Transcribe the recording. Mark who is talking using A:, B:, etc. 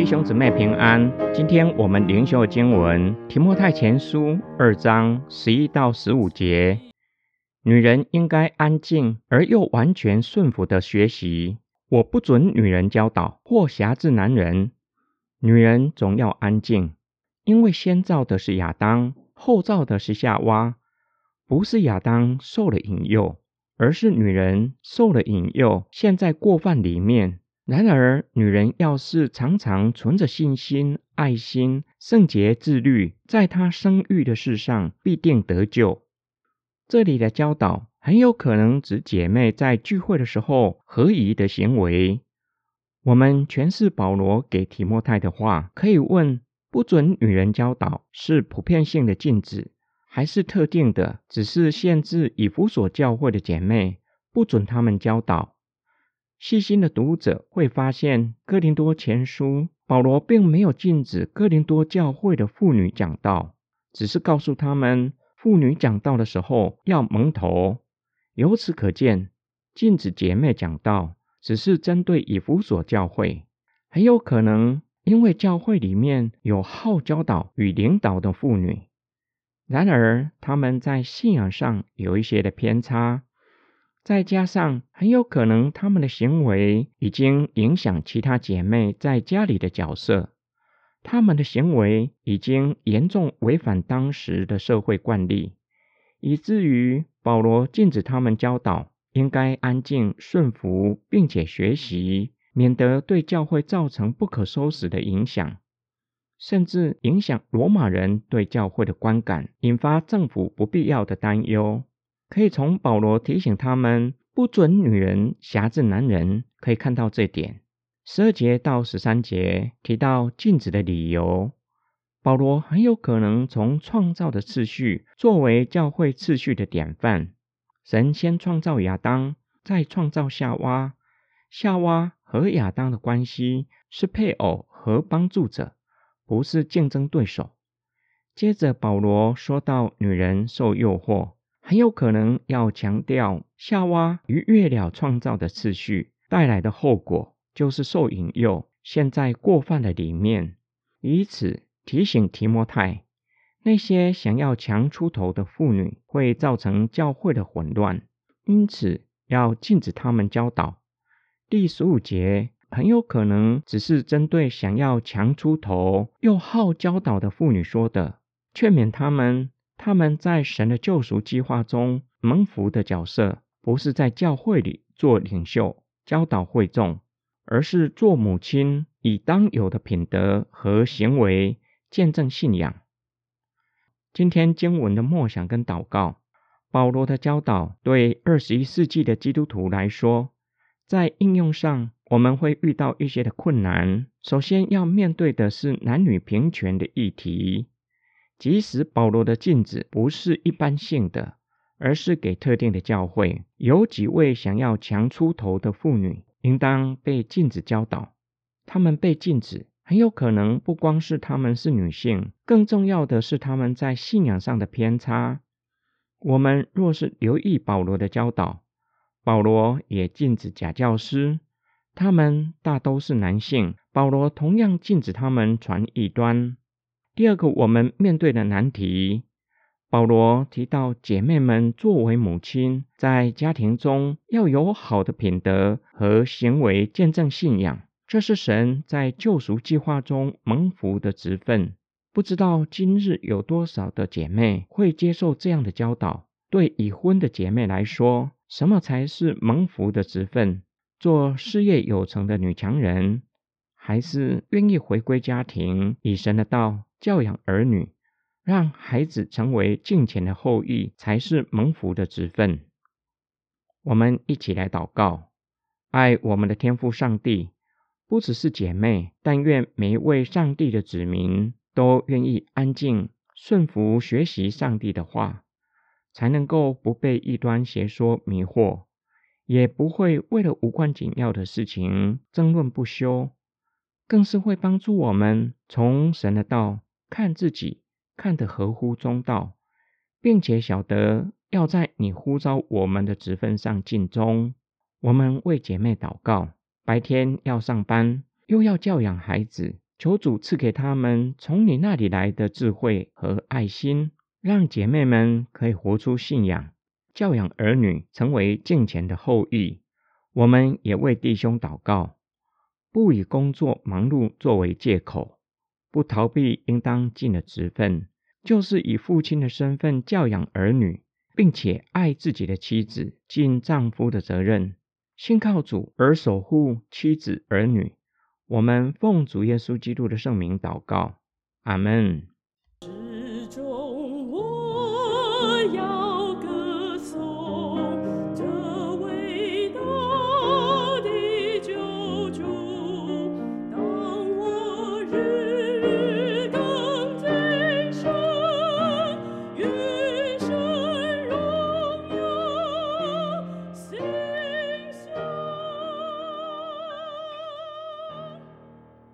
A: 弟兄姊妹平安，今天我们灵修经文《提摩太前书》二章十一到十五节。女人应该安静而又完全顺服的学习。我不准女人教导或辖制男人。女人总要安静，因为先造的是亚当，后造的是夏娃。不是亚当受了引诱，而是女人受了引诱，陷在过犯里面。然而，女人要是常常存着信心、爱心、圣洁、自律，在她生育的事上必定得救。这里的教导很有可能指姐妹在聚会的时候合宜的行为。我们诠释保罗给提摩太的话，可以问：不准女人教导是普遍性的禁止，还是特定的，只是限制以弗所教会的姐妹，不准他们教导？细心的读者会发现，哥林多前书保罗并没有禁止哥林多教会的妇女讲道，只是告诉他们，妇女讲道的时候要蒙头。由此可见，禁止姐妹讲道只是针对以弗所教会，很有可能因为教会里面有好教导与领导的妇女，然而他们在信仰上有一些的偏差。再加上很有可能他们的行为已经影响其他姐妹在家里的角色，他们的行为已经严重违反当时的社会惯例，以至于保罗禁止他们教导应该安静顺服，并且学习，免得对教会造成不可收拾的影响，甚至影响罗马人对教会的观感，引发政府不必要的担忧。可以从保罗提醒他们不准女人辖制男人，可以看到这点。十二节到十三节提到禁止的理由，保罗很有可能从创造的次序作为教会次序的典范。神先创造亚当，再创造夏娃。夏娃和亚当的关系是配偶和帮助者，不是竞争对手。接着保罗说到女人受诱惑。很有可能要强调夏娃逾越了创造的次序带来的后果，就是受引诱，陷在过犯的里面，以此提醒提摩太，那些想要强出头的妇女会造成教会的混乱，因此要禁止他们教导。第十五节很有可能只是针对想要强出头又好教导的妇女说的，劝勉他们。他们在神的救赎计划中蒙福的角色，不是在教会里做领袖教导会众，而是做母亲，以当有的品德和行为见证信仰。今天经文的默想跟祷告，保罗的教导对二十一世纪的基督徒来说，在应用上我们会遇到一些的困难。首先要面对的是男女平权的议题。即使保罗的禁止不是一般性的，而是给特定的教会，有几位想要强出头的妇女，应当被禁止教导。他们被禁止，很有可能不光是他们是女性，更重要的是他们在信仰上的偏差。我们若是留意保罗的教导，保罗也禁止假教师，他们大都是男性，保罗同样禁止他们传异端。第二个，我们面对的难题，保罗提到姐妹们作为母亲，在家庭中要有好的品德和行为，见证信仰，这是神在救赎计划中蒙福的职分。不知道今日有多少的姐妹会接受这样的教导？对已婚的姐妹来说，什么才是蒙福的职分？做事业有成的女强人，还是愿意回归家庭，以神的道？教养儿女，让孩子成为敬虔的后裔，才是蒙福的职分。我们一起来祷告：爱我们的天父上帝，不只是姐妹，但愿每一位上帝的子民都愿意安静顺服学习上帝的话，才能够不被异端邪说迷惑，也不会为了无关紧要的事情争论不休，更是会帮助我们从神的道。看自己看得合乎中道，并且晓得要在你呼召我们的职分上尽忠。我们为姐妹祷告，白天要上班，又要教养孩子，求主赐给他们从你那里来的智慧和爱心，让姐妹们可以活出信仰，教养儿女，成为敬虔的后裔。我们也为弟兄祷告，不以工作忙碌作为借口，不逃避应当尽的职分，就是以父亲的身份教养儿女。并且爱自己的妻子，尽丈夫的责任，信靠主而守护妻子儿女。我们奉主耶稣基督的圣名祷告，阿门。